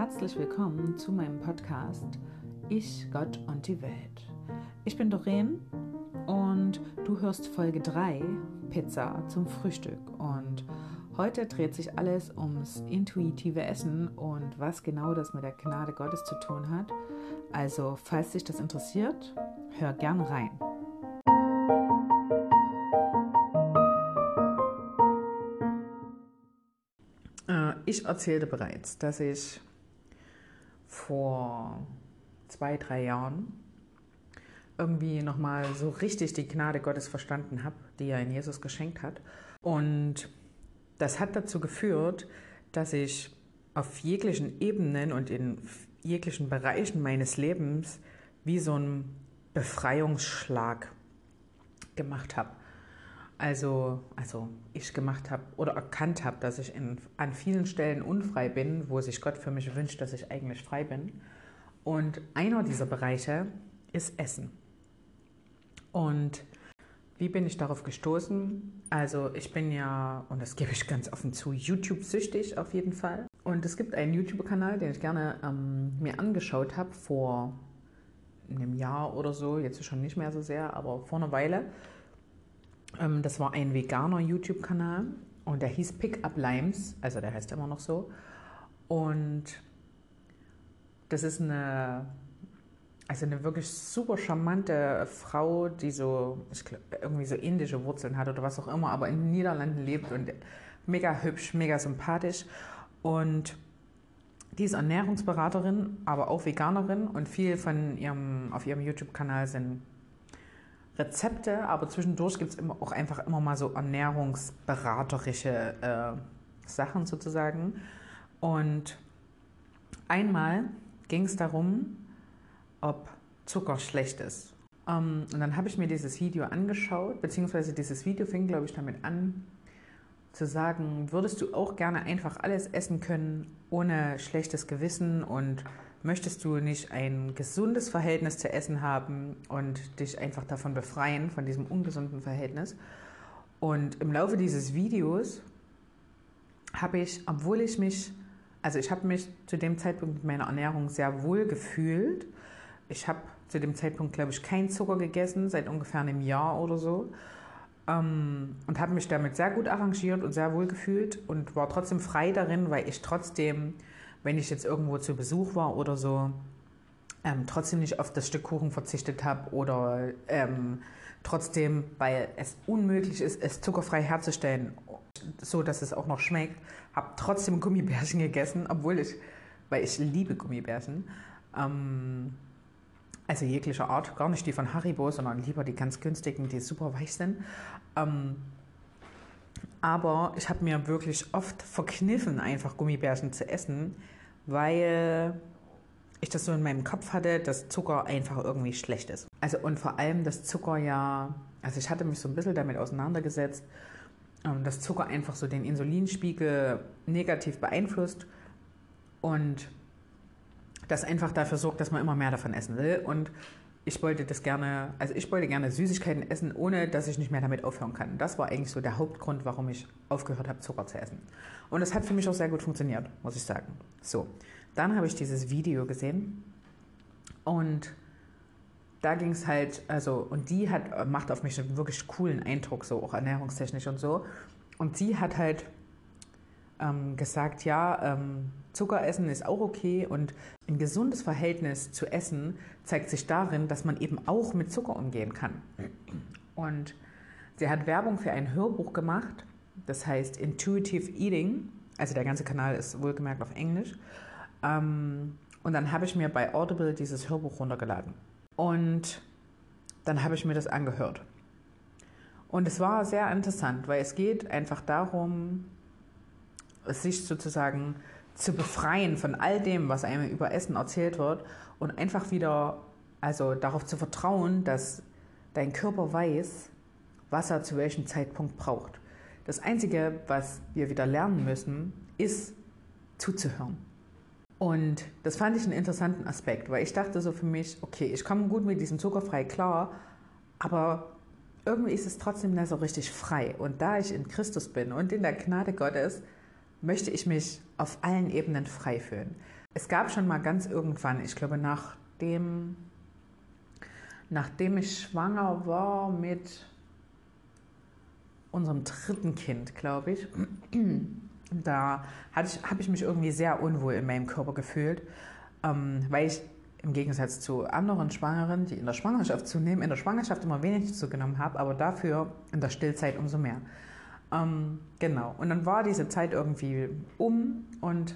Herzlich willkommen zu meinem Podcast Ich, Gott und die Welt. Ich bin Doreen und du hörst Folge 3 Pizza zum Frühstück. Und heute dreht sich alles ums intuitive Essen und was genau das mit der Gnade Gottes zu tun hat. Also, falls dich das interessiert, hör gern rein. Äh, ich erzählte bereits, dass ich vor zwei, drei Jahren irgendwie nochmal so richtig die Gnade Gottes verstanden habe, die er in Jesus geschenkt hat. Und das hat dazu geführt, dass ich auf jeglichen Ebenen und in jeglichen Bereichen meines Lebens wie so einen Befreiungsschlag gemacht habe. Also, also ich gemacht habe oder erkannt habe, dass ich in, an vielen Stellen unfrei bin, wo sich Gott für mich wünscht, dass ich eigentlich frei bin. Und einer dieser Bereiche ist Essen. Und wie bin ich darauf gestoßen? Also ich bin ja, und das gebe ich ganz offen zu, YouTube-süchtig auf jeden Fall. Und es gibt einen YouTube-Kanal, den ich gerne ähm, mir angeschaut habe vor einem Jahr oder so, jetzt schon nicht mehr so sehr, aber vor einer Weile. Ähm, das war ein veganer YouTube-Kanal und der hieß Pick Up Limes, also der heißt immer noch so. Und das ist eine also eine wirklich super charmante Frau, die so, ich glaub, irgendwie so indische Wurzeln hat oder was auch immer, aber in den Niederlanden lebt und mega hübsch, mega sympathisch. Und die ist Ernährungsberaterin, aber auch Veganerin und viel von ihrem, auf ihrem YouTube-Kanal sind Rezepte, aber zwischendurch gibt es auch einfach immer mal so ernährungsberaterische äh, Sachen sozusagen. Und einmal ging es darum, ob Zucker schlecht ist. Ähm, und dann habe ich mir dieses Video angeschaut, beziehungsweise dieses Video fing, glaube ich, damit an, zu sagen, würdest du auch gerne einfach alles essen können ohne schlechtes Gewissen und möchtest du nicht ein gesundes Verhältnis zu Essen haben und dich einfach davon befreien, von diesem ungesunden Verhältnis? Und im Laufe dieses Videos habe ich, obwohl ich mich, also ich habe mich zu dem Zeitpunkt mit meiner Ernährung sehr wohl gefühlt, ich habe zu dem Zeitpunkt, glaube ich, keinen Zucker gegessen, seit ungefähr einem Jahr oder so. Ähm, und habe mich damit sehr gut arrangiert und sehr wohl gefühlt und war trotzdem frei darin, weil ich trotzdem, wenn ich jetzt irgendwo zu Besuch war oder so, ähm, trotzdem nicht auf das Stück Kuchen verzichtet habe oder ähm, trotzdem, weil es unmöglich ist, es zuckerfrei herzustellen, so dass es auch noch schmeckt, habe trotzdem Gummibärchen gegessen, obwohl ich, weil ich liebe Gummibärchen. Ähm, also jeglicher Art, gar nicht die von Haribo, sondern lieber die ganz günstigen, die super weich sind. Ähm, aber ich habe mir wirklich oft verkniffen, einfach Gummibärchen zu essen, weil ich das so in meinem Kopf hatte, dass Zucker einfach irgendwie schlecht ist. Also und vor allem, dass Zucker ja, also ich hatte mich so ein bisschen damit auseinandergesetzt, ähm, dass Zucker einfach so den Insulinspiegel negativ beeinflusst und das einfach dafür sorgt, dass man immer mehr davon essen will. Und ich wollte das gerne, also ich wollte gerne Süßigkeiten essen, ohne dass ich nicht mehr damit aufhören kann. Das war eigentlich so der Hauptgrund, warum ich aufgehört habe, Zucker zu essen. Und das hat für mich auch sehr gut funktioniert, muss ich sagen. So, dann habe ich dieses Video gesehen und da ging es halt, also, und die hat, macht auf mich einen wirklich coolen Eindruck, so auch ernährungstechnisch und so. Und sie hat halt ähm, gesagt, ja, ähm, Zucker essen ist auch okay und ein gesundes Verhältnis zu Essen zeigt sich darin, dass man eben auch mit Zucker umgehen kann. Und sie hat Werbung für ein Hörbuch gemacht, das heißt Intuitive Eating, also der ganze Kanal ist wohlgemerkt auf Englisch. Ähm, und dann habe ich mir bei Audible dieses Hörbuch runtergeladen. Und dann habe ich mir das angehört. Und es war sehr interessant, weil es geht einfach darum, sich sozusagen zu befreien von all dem, was einem über Essen erzählt wird und einfach wieder, also darauf zu vertrauen, dass dein Körper weiß, was er zu welchem Zeitpunkt braucht. Das Einzige, was wir wieder lernen müssen, ist zuzuhören. Und das fand ich einen interessanten Aspekt, weil ich dachte so für mich, okay, ich komme gut mit diesem Zuckerfrei klar, aber irgendwie ist es trotzdem nicht so richtig frei. Und da ich in Christus bin und in der Gnade Gottes, möchte ich mich auf allen Ebenen frei fühlen. Es gab schon mal ganz irgendwann, ich glaube nachdem, nachdem ich schwanger war mit unserem dritten Kind, glaube ich, da habe ich mich irgendwie sehr unwohl in meinem Körper gefühlt, ähm, weil ich im Gegensatz zu anderen Schwangeren, die in der Schwangerschaft zunehmen, in der Schwangerschaft immer wenig zugenommen habe, aber dafür in der Stillzeit umso mehr. Ähm, genau. Und dann war diese Zeit irgendwie um und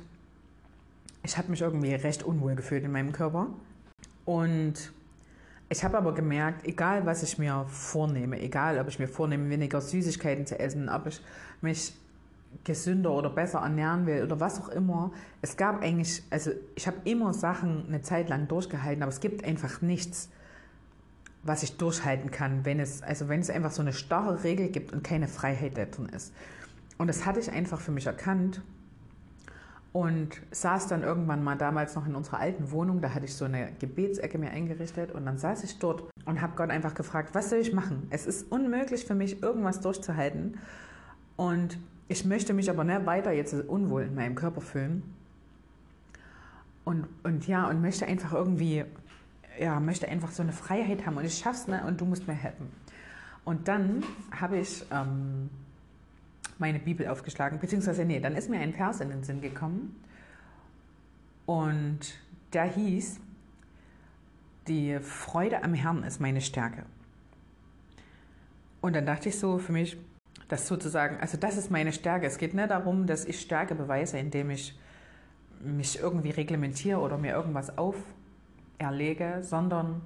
ich habe mich irgendwie recht unwohl gefühlt in meinem Körper. Und ich habe aber gemerkt, egal was ich mir vornehme, egal ob ich mir vornehme, weniger Süßigkeiten zu essen, ob ich mich gesünder oder besser ernähren will oder was auch immer. Es gab eigentlich, also ich habe immer Sachen eine Zeit lang durchgehalten, aber es gibt einfach nichts, was ich durchhalten kann, wenn es, also wenn es einfach so eine starre Regel gibt und keine Freiheit da drin ist. Und das hatte ich einfach für mich erkannt und saß dann irgendwann mal damals noch in unserer alten Wohnung, da hatte ich so eine Gebetsecke mir eingerichtet und dann saß ich dort und habe Gott einfach gefragt, was soll ich machen? Es ist unmöglich für mich, irgendwas durchzuhalten und ich möchte mich aber nicht weiter jetzt unwohl in meinem Körper fühlen. Und, und ja, und möchte einfach irgendwie, ja, möchte einfach so eine Freiheit haben und ich schaff's nicht und du musst mir helfen. Und dann habe ich ähm, meine Bibel aufgeschlagen, beziehungsweise nee, dann ist mir ein Vers in den Sinn gekommen und der hieß, die Freude am Herrn ist meine Stärke. Und dann dachte ich so für mich, das sozusagen, also das ist meine Stärke. Es geht nicht darum, dass ich Stärke beweise, indem ich mich irgendwie reglementiere oder mir irgendwas auferlege, sondern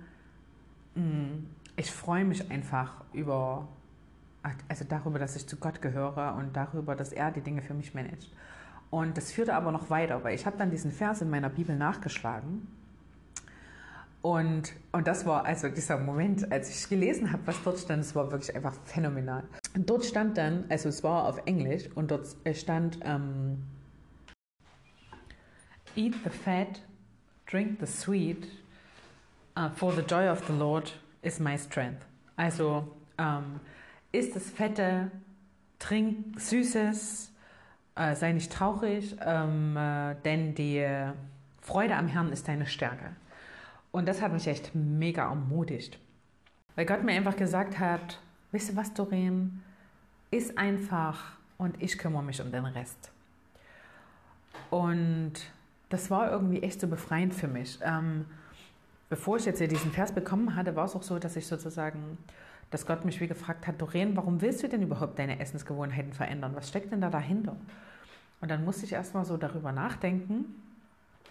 mh, mm, ich freue mich einfach über, also darüber, dass ich zu Gott gehöre und darüber, dass er die Dinge für mich managt. Und das führte aber noch weiter, weil ich habe dann diesen Vers in meiner Bibel nachgeschlagen und, und das war also dieser Moment, als ich gelesen habe, was dort stand, es war wirklich einfach phänomenal. Dort stand dann, also es war auf Englisch und dort stand ähm, Eat the fat, drink the sweet, uh, for the joy of the Lord is my strength. Also ähm, isst das Fette, trink Süßes, äh, sei nicht traurig, ähm, äh, denn die Freude am Herrn ist deine Stärke. Und das hat mich echt mega ermutigt. Weil Gott mir einfach gesagt hat, weißt du was, Doreen, ist einfach und ich kümmere mich um den Rest. Und das war irgendwie echt so befreiend für mich. Ähm, bevor ich jetzt hier diesen Vers bekommen hatte, war es auch so, dass ich sozusagen, dass Gott mich wie gefragt hat, Doreen, warum willst du denn überhaupt deine Essensgewohnheiten verändern? Was steckt denn da dahinter? Und dann musste ich erstmal so darüber nachdenken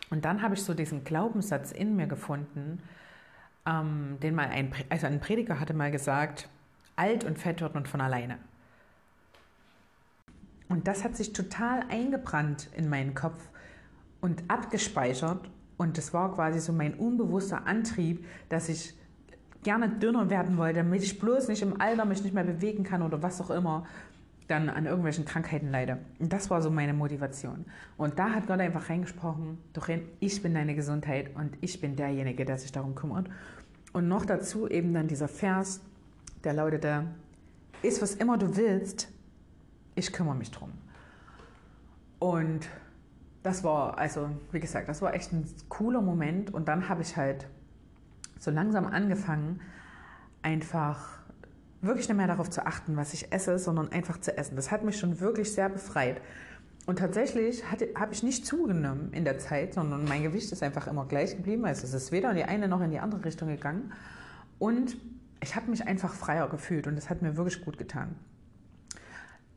und dann habe ich so diesen Glaubenssatz in mir gefunden, ähm, den mal ein, also ein Prediger hatte mal gesagt, alt und fett wird man von alleine. Und das hat sich total eingebrannt in meinen Kopf und abgespeichert. Und das war quasi so mein unbewusster Antrieb, dass ich gerne dünner werden wollte, damit ich bloß nicht im Alter mich nicht mehr bewegen kann oder was auch immer dann an irgendwelchen Krankheiten leide. Und das war so meine Motivation. Und da hat Gott einfach reingesprochen, Doreen, ich bin deine Gesundheit und ich bin derjenige, der sich darum kümmert. Und noch dazu eben dann dieser Vers, der lautete, ist was immer du willst, ich kümmere mich drum. Und das war, also wie gesagt, das war echt ein cooler Moment. Und dann habe ich halt so langsam angefangen, einfach wirklich nicht mehr darauf zu achten, was ich esse, sondern einfach zu essen. Das hat mich schon wirklich sehr befreit. Und tatsächlich habe ich nicht zugenommen in der Zeit, sondern mein Gewicht ist einfach immer gleich geblieben. Also es ist weder in die eine noch in die andere Richtung gegangen. Und ich habe mich einfach freier gefühlt und das hat mir wirklich gut getan.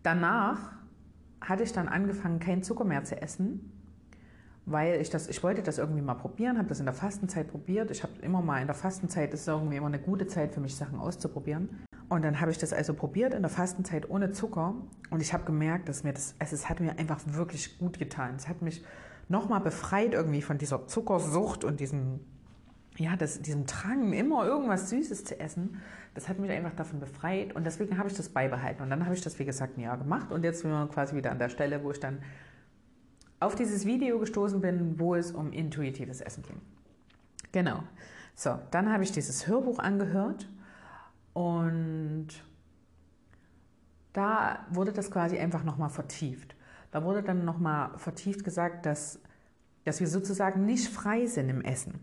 Danach hatte ich dann angefangen, keinen Zucker mehr zu essen, weil ich das, ich wollte das irgendwie mal probieren, habe das in der Fastenzeit probiert. Ich habe immer mal in der Fastenzeit ist irgendwie immer eine gute Zeit für mich, Sachen auszuprobieren. Und dann habe ich das also probiert in der Fastenzeit ohne Zucker und ich habe gemerkt, dass mir das, also es hat mir einfach wirklich gut getan. Es hat mich nochmal befreit irgendwie von dieser Zuckersucht und diesem, ja, das, diesem Drang, immer irgendwas Süßes zu essen. Das hat mich einfach davon befreit und deswegen habe ich das beibehalten. Und dann habe ich das, wie gesagt, ein Jahr gemacht und jetzt sind wir quasi wieder an der Stelle, wo ich dann auf dieses Video gestoßen bin, wo es um intuitives Essen ging. Genau. So, dann habe ich dieses Hörbuch angehört und da wurde das quasi einfach nochmal vertieft. Da wurde dann nochmal vertieft gesagt, dass dass wir sozusagen nicht frei sind im Essen.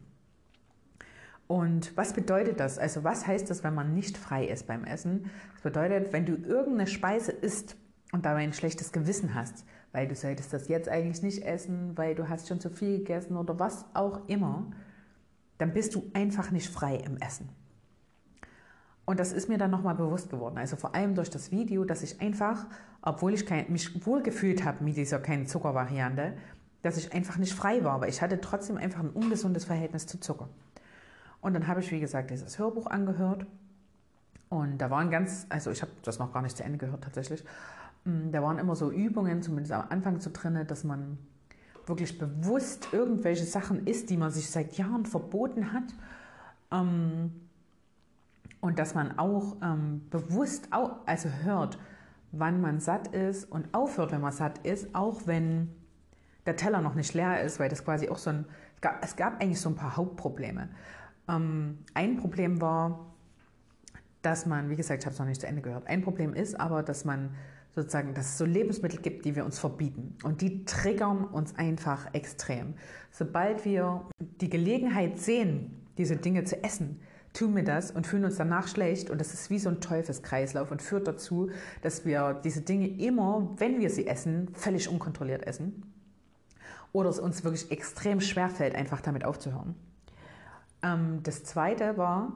Und was bedeutet das? Also was heißt das, wenn man nicht frei ist beim Essen? Das bedeutet, wenn du irgendeine Speise isst und dabei ein schlechtes Gewissen hast, weil du solltest das jetzt eigentlich nicht essen, weil du hast schon zu viel gegessen oder was auch immer, dann bist du einfach nicht frei im Essen. Und das ist mir dann nochmal bewusst geworden. Also vor allem durch das Video, dass ich einfach, obwohl ich kein, mich wohl gefühlt habe mit dieser kein Zucker-Variante, dass ich einfach nicht frei war, aber ich hatte trotzdem einfach ein ungesundes Verhältnis zu Zucker. Und dann habe ich, wie gesagt, dieses Hörbuch angehört. Und da waren ganz, also ich habe das noch gar nicht zu Ende gehört tatsächlich. Mm, da waren immer so Übungen, zumindest am Anfang zu drin, dass man wirklich bewusst irgendwelche Sachen isst, die man sich seit Jahren verboten hat. Ähm, und dass man auch ähm, bewusst, also hört, wann man satt ist und aufhört, wenn man satt ist, auch wenn der Teller noch nicht leer ist, weil das quasi auch so ein, es gab, es gab eigentlich so ein paar Hauptprobleme. Ähm, ein Problem war, dass man, wie gesagt, ich habe es noch nicht zu Ende gehört, ein Problem ist aber, dass man sozusagen, dass es so Lebensmittel gibt, die wir uns verbieten. Und die triggern uns einfach extrem. Sobald wir die Gelegenheit sehen, diese Dinge zu essen, tun wir das und fühlen uns danach schlecht. Und das ist wie so ein Teufelskreislauf und führt dazu, dass wir diese Dinge immer, wenn wir sie essen, völlig unkontrolliert essen. Oder es uns wirklich extrem schwer fällt, einfach damit aufzuhören. Ähm, das zweite war,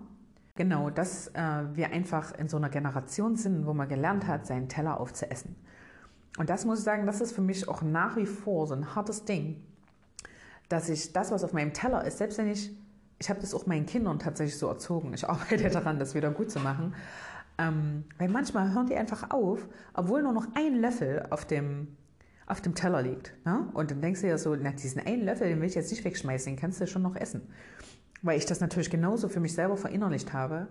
genau, dass äh, wir einfach in so einer Generation sind, wo man gelernt hat, seinen Teller aufzuessen. Und das muss ich sagen, das ist für mich auch nach wie vor so ein hartes Ding, dass ich das, was auf meinem Teller ist, selbst wenn ich, ich habe das auch meinen Kindern tatsächlich so erzogen, ich arbeite daran, das wieder gut zu machen, ähm, weil manchmal hören die einfach auf, obwohl nur noch ein Löffel auf dem, auf dem Teller liegt. Ne? Und dann denkst du ja so, na, diesen einen Löffel, den will ich jetzt nicht wegschmeißen, den kannst du schon noch essen weil ich das natürlich genauso für mich selber verinnerlicht habe.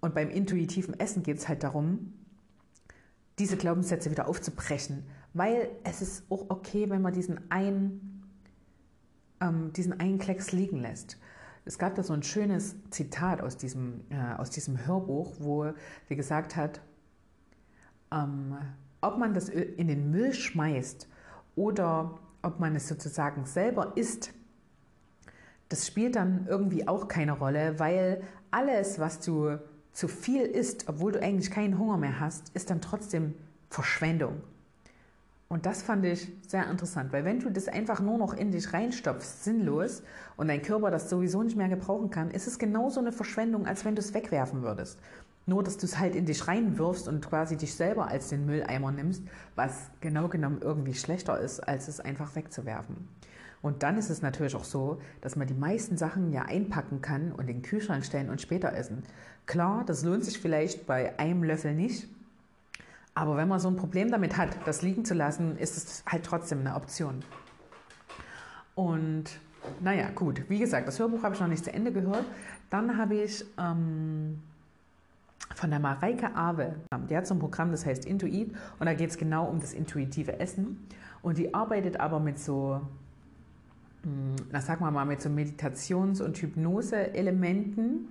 Und beim intuitiven Essen geht es halt darum, diese Glaubenssätze wieder aufzubrechen, weil es ist auch okay, wenn man diesen einen, ähm, diesen einen Klecks liegen lässt. Es gab da so ein schönes Zitat aus diesem, äh, aus diesem Hörbuch, wo sie gesagt hat, ähm, ob man das in den Müll schmeißt oder ob man es sozusagen selber isst, das spielt dann irgendwie auch keine Rolle, weil alles, was du zu viel isst, obwohl du eigentlich keinen Hunger mehr hast, ist dann trotzdem Verschwendung. Und das fand ich sehr interessant, weil wenn du das einfach nur noch in dich reinstopfst, sinnlos, und dein Körper das sowieso nicht mehr gebrauchen kann, ist es genauso eine Verschwendung, als wenn du es wegwerfen würdest. Nur, dass du es halt in dich reinwirfst und quasi dich selber als den Mülleimer nimmst, was genau genommen irgendwie schlechter ist, als es einfach wegzuwerfen. Und dann ist es natürlich auch so, dass man die meisten Sachen ja einpacken kann und in den Kühlschrank stellen und später essen. Klar, das lohnt sich vielleicht bei einem Löffel nicht. Aber wenn man so ein Problem damit hat, das liegen zu lassen, ist es halt trotzdem eine Option. Und naja, gut, wie gesagt, das Hörbuch habe ich noch nicht zu Ende gehört. Dann habe ich ähm, von der Mareike Awe, die hat so ein Programm, das heißt Intuit, und da geht es genau um das intuitive Essen. Und die arbeitet aber mit so na sagen wir mal, mit so Meditations- und Hypnose-Elementen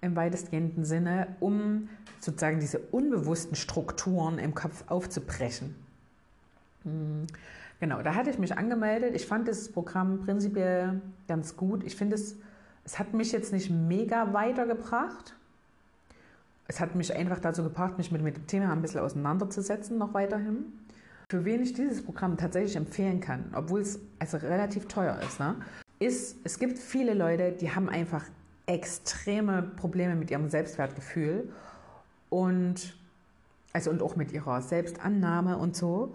im weitestgehenden Sinne, um sozusagen diese unbewussten Strukturen im Kopf aufzubrechen. Genau, da hatte ich mich angemeldet. Ich fand das Programm prinzipiell ganz gut. Ich finde es, es hat mich jetzt nicht mega weitergebracht. Es hat mich einfach dazu gebracht, mich mit, mit dem Thema ein bisschen auseinanderzusetzen, noch weiterhin. Für wen ich dieses Programm tatsächlich empfehlen kann, obwohl es also relativ teuer ist, ne, ist, es gibt viele Leute, die haben einfach extreme Probleme mit ihrem Selbstwertgefühl und also und auch mit ihrer Selbstannahme und so.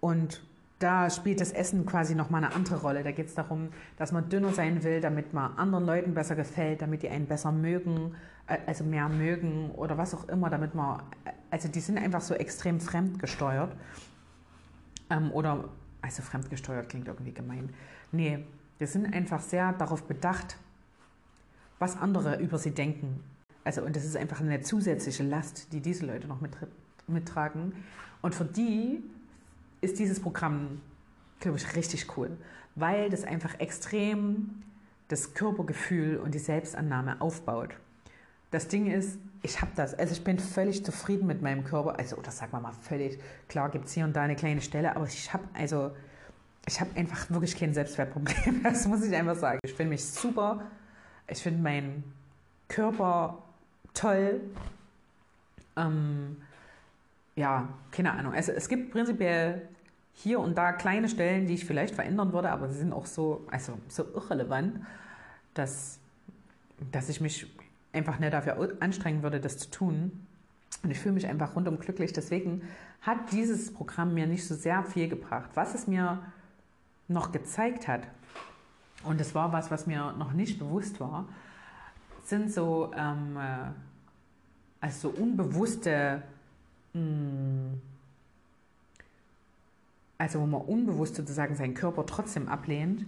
Und da spielt das Essen quasi nochmal eine andere Rolle. Da geht es darum, dass man dünner sein will, damit man anderen Leuten besser gefällt, damit die einen besser mögen, äh, also mehr mögen oder was auch immer, damit man, also die sind einfach so extrem fremdgesteuert. Ähm, oder, also fremdgesteuert klingt irgendwie gemein. Nee, wir sind einfach sehr darauf bedacht, was andere über sie denken. Also, und das ist einfach eine zusätzliche Last, die diese Leute noch mit, mittragen. Und für die ist dieses Programm, glaube ich, richtig cool, weil das einfach extrem das Körpergefühl und die Selbstannahme aufbaut. Das Ding ist, ich habe das. Also ich bin völlig zufrieden mit meinem Körper. Also, oder sagen wir mal völlig. Klar gibt es hier und da eine kleine Stelle, aber ich habe, also ich habe einfach wirklich kein Selbstwertproblem. Das muss ich einfach sagen. Ich finde mich super. Ich finde meinen Körper toll. Ähm, ja, keine Ahnung. Also es gibt prinzipiell hier und da kleine Stellen, die ich vielleicht verändern würde, aber sie sind auch so, also so irrelevant, dass, dass ich mich einfach nicht dafür anstrengen würde, das zu tun. Und ich fühle mich einfach rundum glücklich. Deswegen hat dieses Programm mir nicht so sehr viel gebracht. Was es mir noch gezeigt hat, und das war was, was mir noch nicht bewusst war, sind so, ähm, äh, also unbewusste, mh, hm, also wo man unbewusst sozusagen seinen Körper trotzdem ablehnt.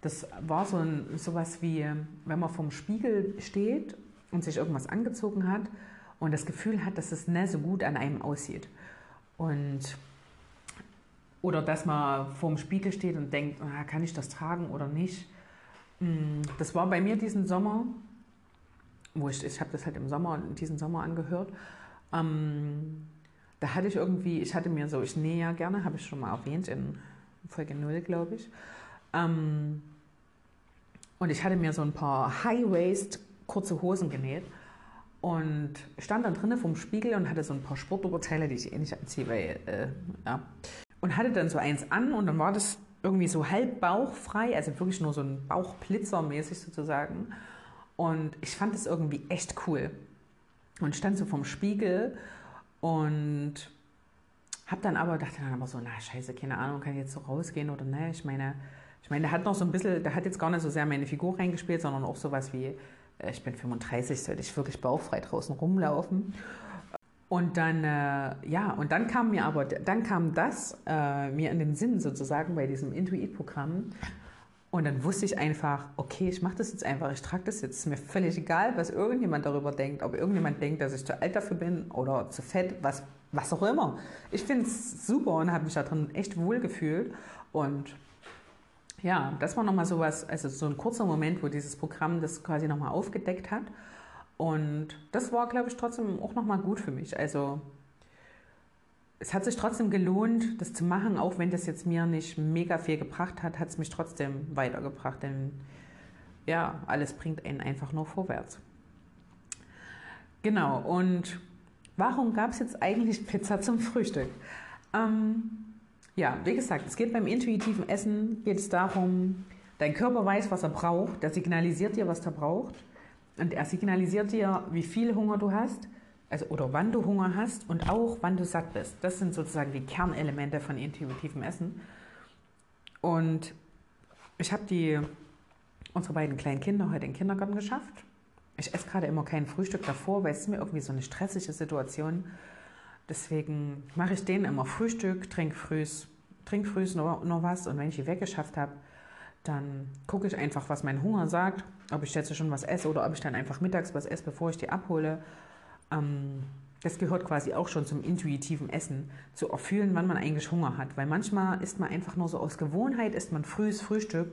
Das war so ein, sowas wie, wenn man vorm Spiegel steht und sich irgendwas angezogen hat und das Gefühl hat, dass es nicht so gut an einem aussieht. Und oder dass man vorm Spiegel steht und denkt, ah, kann ich das tragen oder nicht. Mm, das war bei mir diesen Sommer, wo ich, ich habe das halt im Sommer, diesen Sommer angehört. Ähm, da hatte ich irgendwie, ich hatte mir so, ich nähe ja gerne, habe ich schon mal erwähnt in Folge 0, glaube ich. Ähm, und ich hatte mir so ein paar High-Waist kurze Hosen genäht und stand dann drinnen vom Spiegel und hatte so ein paar Sportoberteile, die ich eh nicht anziehe, weil, äh, ja. Und hatte dann so eins an und dann war das irgendwie so halb bauchfrei, also wirklich nur so ein Bauchblitzer mäßig sozusagen. Und ich fand das irgendwie echt cool. Und stand so vom Spiegel und hab dann aber, dachte dann aber so, na scheiße, keine Ahnung, kann ich jetzt so rausgehen oder ne? Ich meine, ich meine, der hat noch so ein bisschen, der hat jetzt gar nicht so sehr meine Figur reingespielt, sondern auch sowas wie, ich bin 35, sollte ich wirklich bauchfrei draußen rumlaufen. Und dann, äh, ja, und dann kam mir aber, dann kam das äh, mir in den Sinn sozusagen bei diesem Intuit-Programm. Und dann wusste ich einfach, okay, ich mache das jetzt einfach, ich trage das jetzt. Ist mir völlig egal, was irgendjemand darüber denkt, ob irgendjemand denkt, dass ich zu alt dafür bin oder zu fett, was, was auch immer. Ich finde es super und habe mich da drin echt wohl gefühlt. Und ja, das war nochmal so was, also so ein kurzer Moment, wo dieses Programm das quasi nochmal aufgedeckt hat. Und das war, glaube ich, trotzdem auch nochmal gut für mich. Also es hat sich trotzdem gelohnt, das zu machen, auch wenn das jetzt mir nicht mega viel gebracht hat, hat es mich trotzdem weitergebracht. Denn ja, alles bringt einen einfach nur vorwärts. Genau, und warum gab es jetzt eigentlich Pizza zum Frühstück? Ähm, ja, wie gesagt, es geht beim intuitiven Essen, geht es darum, dein Körper weiß, was er braucht, der signalisiert dir, was er braucht. Und er signalisiert dir, wie viel Hunger du hast, also oder wann du Hunger hast und auch wann du satt bist. Das sind sozusagen die Kernelemente von intuitivem Essen. Und ich habe die unsere beiden kleinen Kinder heute in den Kindergarten geschafft. Ich esse gerade immer kein Frühstück davor, weil es ist mir irgendwie so eine stressige Situation Deswegen mache ich denen immer Frühstück, trinke frühs, trink frühs noch, noch was und wenn ich die weggeschafft habe, dann gucke ich einfach, was mein Hunger sagt, ob ich jetzt schon was esse oder ob ich dann einfach mittags was esse, bevor ich die abhole. Ähm, das gehört quasi auch schon zum intuitiven Essen, zu erfühlen, wann man eigentlich Hunger hat. Weil manchmal isst man einfach nur so aus Gewohnheit, isst man frühes Frühstück.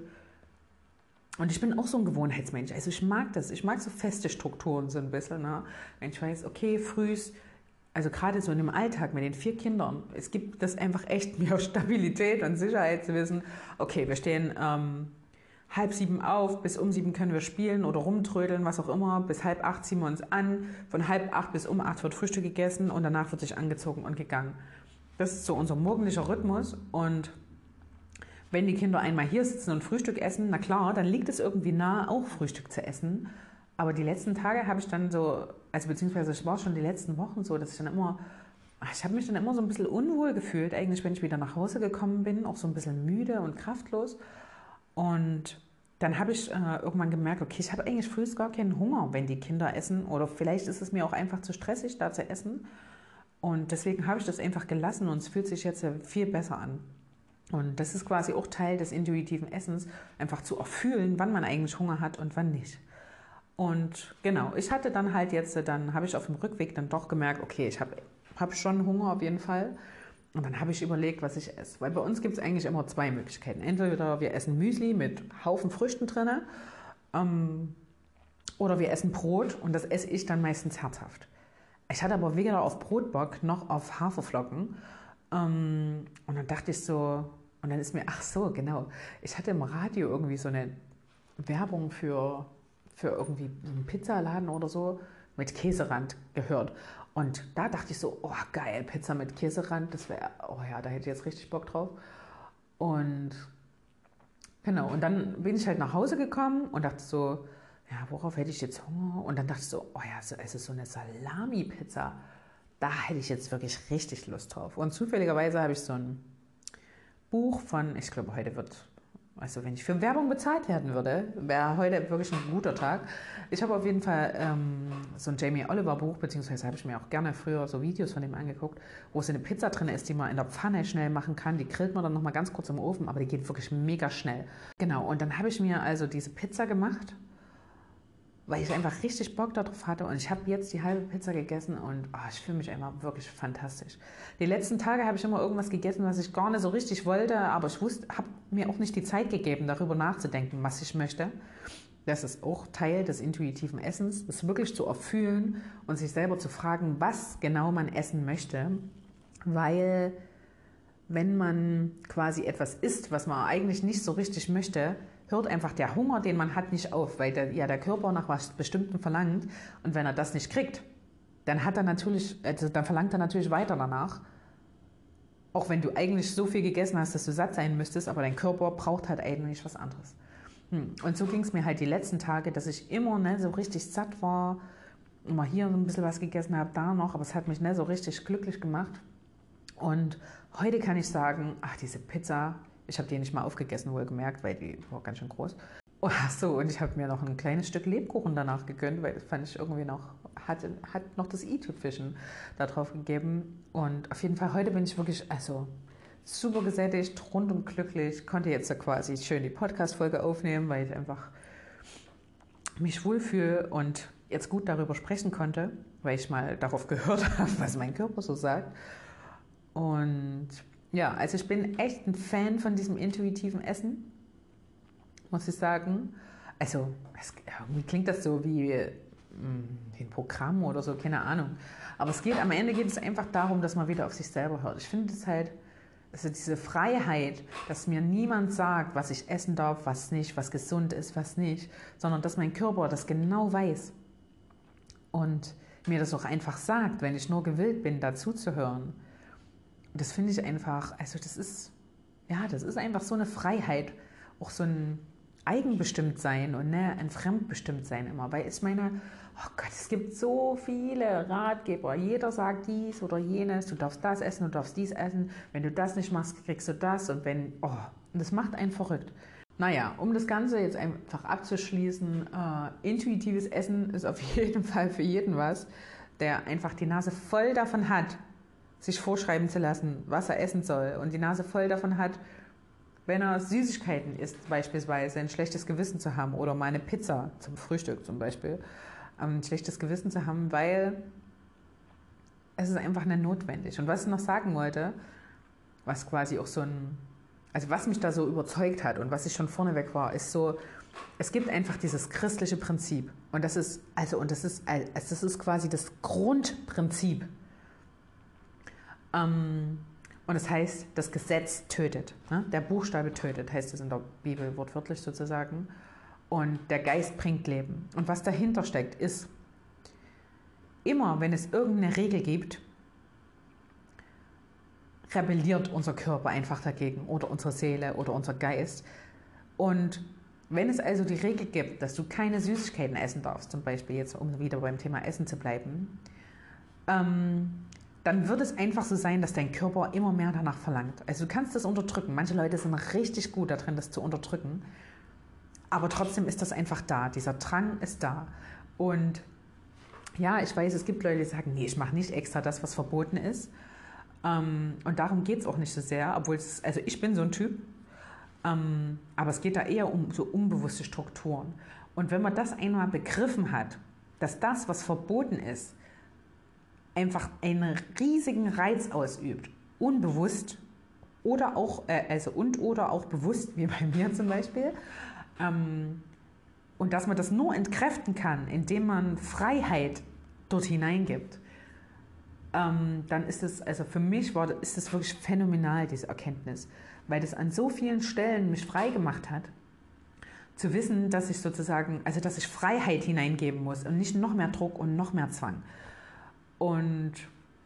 Und ich bin auch so ein Gewohnheitsmensch. Also ich mag das. Ich mag so feste Strukturen so ein bisschen. Ne? Wenn ich weiß, okay, frühs also gerade so in dem Alltag mit den vier Kindern, es gibt das einfach echt mehr Stabilität und Sicherheit zu wissen, okay, wir stehen ähm, halb sieben auf, bis um sieben können wir spielen oder rumtrödeln, was auch immer, bis halb acht ziehen wir uns an, von halb acht bis um acht wird Frühstück gegessen und danach wird sich angezogen und gegangen. Das ist so unser morgendlicher Rhythmus und wenn die Kinder einmal hier sitzen und Frühstück essen, na klar, dann liegt es irgendwie nah, auch Frühstück zu essen. Aber die letzten Tage habe ich dann so, also beziehungsweise es war schon die letzten Wochen so, dass ich dann immer, ich habe mich dann immer so ein bisschen unwohl gefühlt, eigentlich, wenn ich wieder nach Hause gekommen bin, auch so ein bisschen müde und kraftlos. Und dann habe ich äh, irgendwann gemerkt, okay, ich habe eigentlich frühest gar keinen Hunger, wenn die Kinder essen. Oder vielleicht ist es mir auch einfach zu stressig, da zu essen. Und deswegen habe ich das einfach gelassen und es fühlt sich jetzt viel besser an. Und das ist quasi auch Teil des intuitiven Essens, einfach zu erfühlen, wann man eigentlich Hunger hat und wann nicht. Und genau, ich hatte dann halt jetzt, dann habe ich auf dem Rückweg dann doch gemerkt, okay, ich habe hab schon Hunger auf jeden Fall. Und dann habe ich überlegt, was ich esse. Weil bei uns gibt es eigentlich immer zwei Möglichkeiten. Entweder wir essen Müsli mit Haufen Früchten drin ähm, oder wir essen Brot und das esse ich dann meistens herzhaft. Ich hatte aber weder auf Brotbock noch auf Haferflocken. Ähm, und dann dachte ich so, Und dann ist mir, ach so, genau, ich hatte im Radio irgendwie so eine Werbung für, für irgendwie einen Pizzaladen oder so mit Käserand gehört. Und da dachte ich so, oh geil, Pizza mit Käserand, das wäre, oh ja, da hätte ich jetzt richtig Bock drauf. Und genau, und dann bin ich halt nach Hause gekommen und dachte so, ja, worauf hätte ich jetzt Hunger? Und dann dachte ich so, oh ja, es ist so eine Salami-Pizza. Da hätte ich jetzt wirklich richtig Lust drauf. Und zufälligerweise habe ich so ein Buch von, ich glaube, heute wird also wenn ich für Werbung bezahlt werden würde, wäre heute wirklich ein guter Tag. Ich habe auf jeden Fall ähm, so ein Jamie Oliver Buch, beziehungsweise habe ich mir auch gerne früher so Videos von dem angeguckt, wo so eine Pizza drin ist, die man in der Pfanne schnell machen kann. Die grillt man dann nochmal ganz kurz im Ofen, aber die geht wirklich mega schnell. Genau, und dann habe ich mir also diese Pizza gemacht weil ich einfach richtig Bock darauf hatte und ich habe jetzt die halbe Pizza gegessen und oh, ich fühle mich einfach wirklich fantastisch. Die letzten Tage habe ich immer irgendwas gegessen, was ich gar nicht so richtig wollte, aber ich wusste, habe mir auch nicht die Zeit gegeben, darüber nachzudenken, was ich möchte. Das ist auch Teil des intuitiven Essens, das wirklich zu erfüllen und sich selber zu fragen, was genau man essen möchte, weil wenn man quasi etwas isst, was man eigentlich nicht so richtig möchte, hört einfach der Hunger, den man hat, nicht auf, weil der, ja der Körper nach was Bestimmtem verlangt. Und wenn er das nicht kriegt, dann hat er natürlich, also dann verlangt er natürlich weiter danach. Auch wenn du eigentlich so viel gegessen hast, dass du satt sein müsstest, aber dein Körper braucht halt eigentlich was anderes. Hm. Und so ging es mir halt die letzten Tage, dass ich immer ne, so richtig satt war, immer hier ein bisschen was gegessen habe, da noch, aber es hat mich ne, so richtig glücklich gemacht. Und heute kann ich sagen, ach, diese Pizza, ich habe die nicht mal aufgegessen, wohl gemerkt, weil die war ganz schön groß. Oh, so, und ich habe mir noch ein kleines Stück Lebkuchen danach gegönnt, weil das fand ich irgendwie noch, hat, hat noch das i-Tüpfchen da drauf gegeben. Und auf jeden Fall, heute bin ich wirklich, also super gesättigt, rund und glücklich. Konnte jetzt quasi schön die Podcast-Folge aufnehmen, weil ich einfach mich wohlfühle und jetzt gut darüber sprechen konnte, weil ich mal darauf gehört habe, was mein Körper so sagt. Und ja, also ich bin echt ein Fan von diesem intuitiven Essen, muss ich sagen. Also, es, irgendwie klingt das so wie, wie hm, ein Programm oder so, keine Ahnung. Aber es geht, am Ende geht es einfach darum, dass man wieder auf sich selber hört. Ich finde es halt, also diese Freiheit, dass mir niemand sagt, was ich essen darf, was nicht, was gesund ist, was nicht, sondern dass mein Körper das genau weiß und mir das auch einfach sagt, wenn ich nur gewillt bin, dazuzuhören das finde ich einfach, also das ist, ja, das ist einfach so eine Freiheit, auch so ein Eigenbestimmtsein und ne, ein Fremdbestimmtsein immer. Weil ich meine, oh Gott, es gibt so viele Ratgeber. Jeder sagt dies oder jenes. Du darfst das essen, du darfst dies essen. Wenn du das nicht machst, kriegst du das. Und wenn, oh, und das macht einen verrückt. Naja, um das Ganze jetzt einfach abzuschließen, äh, intuitives Essen ist auf jeden Fall für jeden was, der einfach die Nase voll davon hat, sich vorschreiben zu lassen, was er essen soll und die Nase voll davon hat, wenn er Süßigkeiten isst, beispielsweise ein schlechtes Gewissen zu haben oder mal eine Pizza zum Frühstück zum Beispiel, ähm, ein schlechtes Gewissen zu haben, weil es ist einfach nicht notwendig. Und was ich noch sagen wollte, was quasi auch so ein, also was mich da so überzeugt hat und was ich schon vorneweg war, ist so, es gibt einfach dieses christliche Prinzip und das ist also und das ist das ist quasi das Grundprinzip ähm, und das heißt, das Gesetz tötet. Ne? Der Buchstabe tötet, heißt es in der Bibel wortwörtlich sozusagen. Und der Geist bringt Leben. Und was dahinter steckt, ist, immer wenn es irgendeine Regel gibt, rebelliert unser Körper einfach dagegen oder unsere Seele oder unser Geist. Und wenn es also die Regel gibt, dass du keine Süßigkeiten essen darfst, zum Beispiel jetzt, um wieder beim Thema Essen zu bleiben, ähm, dann wird es einfach so sein, dass dein Körper immer mehr danach verlangt. Also du kannst das unterdrücken. Manche Leute sind richtig gut darin, das zu unterdrücken. Aber trotzdem ist das einfach da. Dieser Drang ist da. Und ja, ich weiß, es gibt Leute, die sagen, nee, ich mache nicht extra das, was verboten ist. Ähm, und darum geht es auch nicht so sehr, obwohl es, also ich bin so ein Typ, ähm, aber es geht da eher um so unbewusste Strukturen. Und wenn man das einmal begriffen hat, dass das, was verboten ist, einfach einen riesigen Reiz ausübt, unbewusst oder auch, äh, also und oder auch bewusst, wie bei mir zum Beispiel. Ähm, und dass man das nur entkräften kann, indem man Freiheit dort hineingibt, ähm, dann ist es, also für mich war, ist es wirklich phänomenal, diese Erkenntnis, weil das an so vielen Stellen mich frei gemacht hat, zu wissen, dass ich sozusagen, also dass ich Freiheit hineingeben muss und nicht noch mehr Druck und noch mehr Zwang. Und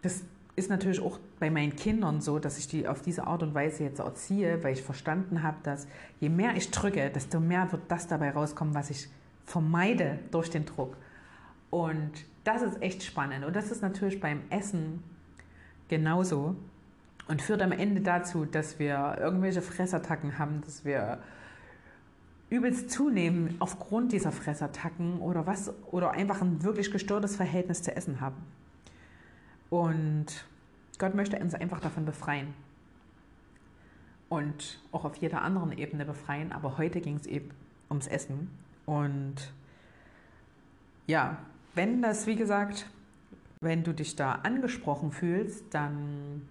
das ist natürlich auch bei meinen Kindern so, dass ich die auf diese Art und Weise jetzt erziehe, weil ich verstanden habe, dass je mehr ich drücke, desto mehr wird das dabei rauskommen, was ich vermeide durch den Druck. Und das ist echt spannend. Und das ist natürlich beim Essen genauso und führt am Ende dazu, dass wir irgendwelche Fressattacken haben, dass wir übelst zunehmen aufgrund dieser Fressattacken oder was oder einfach ein wirklich gestörtes Verhältnis zu Essen haben. Und Gott möchte uns einfach davon befreien. Und auch auf jeder anderen Ebene befreien. Aber heute ging es eben ums Essen. Und ja, wenn das, wie gesagt, wenn du dich da angesprochen fühlst, dann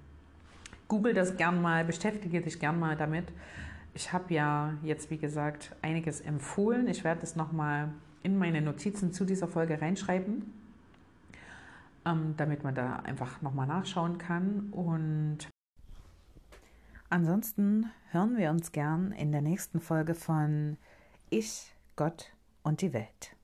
google das gern mal, beschäftige dich gern mal damit. Ich habe ja jetzt, wie gesagt, einiges empfohlen. Ich werde es nochmal in meine Notizen zu dieser Folge reinschreiben, ähm, damit man da einfach nochmal nachschauen kann. Und ansonsten hören wir uns gern in der nächsten Folge von Ich, Gott und die Welt.